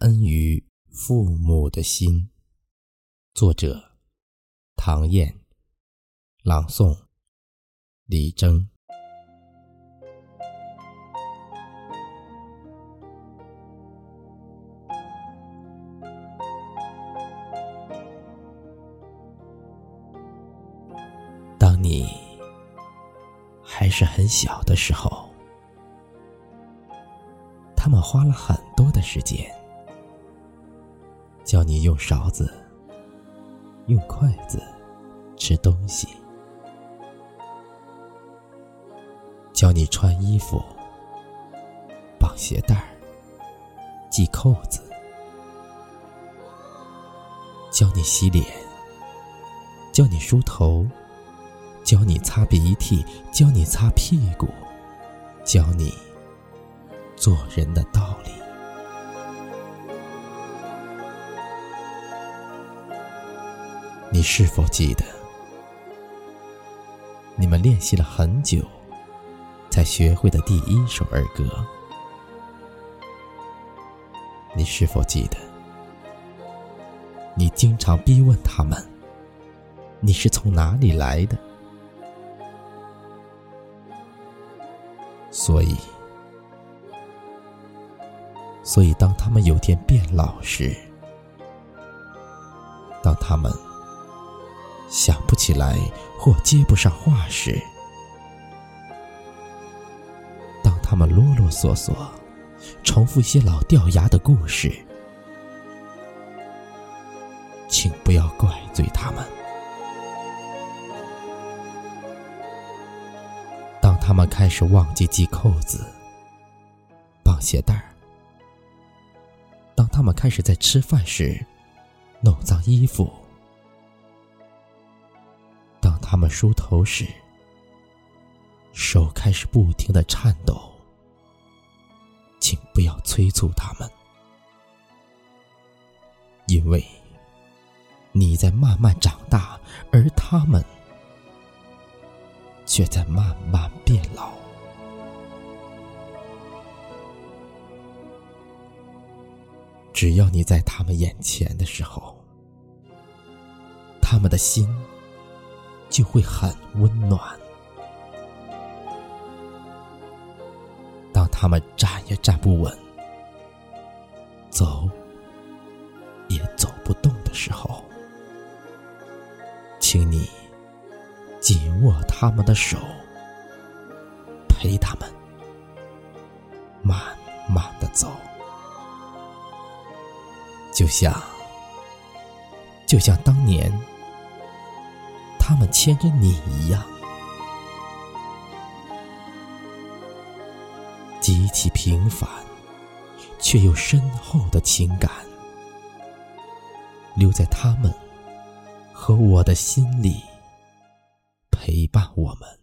恩于父母的心。作者：唐燕，朗诵：李征。当你还是很小的时候。他们花了很多的时间，教你用勺子、用筷子吃东西，教你穿衣服、绑鞋带儿、系扣子，教你洗脸，教你梳头，教你擦鼻涕，教你擦屁股，教你。做人的道理，你是否记得？你们练习了很久，才学会的第一首儿歌？你是否记得？你经常逼问他们：“你是从哪里来的？”所以。所以，当他们有天变老时，当他们想不起来或接不上话时，当他们啰啰嗦嗦重复一些老掉牙的故事，请不要怪罪他们。当他们开始忘记系扣子、绑鞋带儿。当他们开始在吃饭时弄脏衣服，他们梳头时手开始不停的颤抖，请不要催促他们，因为你在慢慢长大，而他们却在慢慢变老。只要你在他们眼前的时候，他们的心就会很温暖。当他们站也站不稳，走也走不动的时候，请你紧握他们的手，陪他们慢慢的走。就像，就像当年他们牵着你一样，极其平凡却又深厚的情感，留在他们和我的心里，陪伴我们。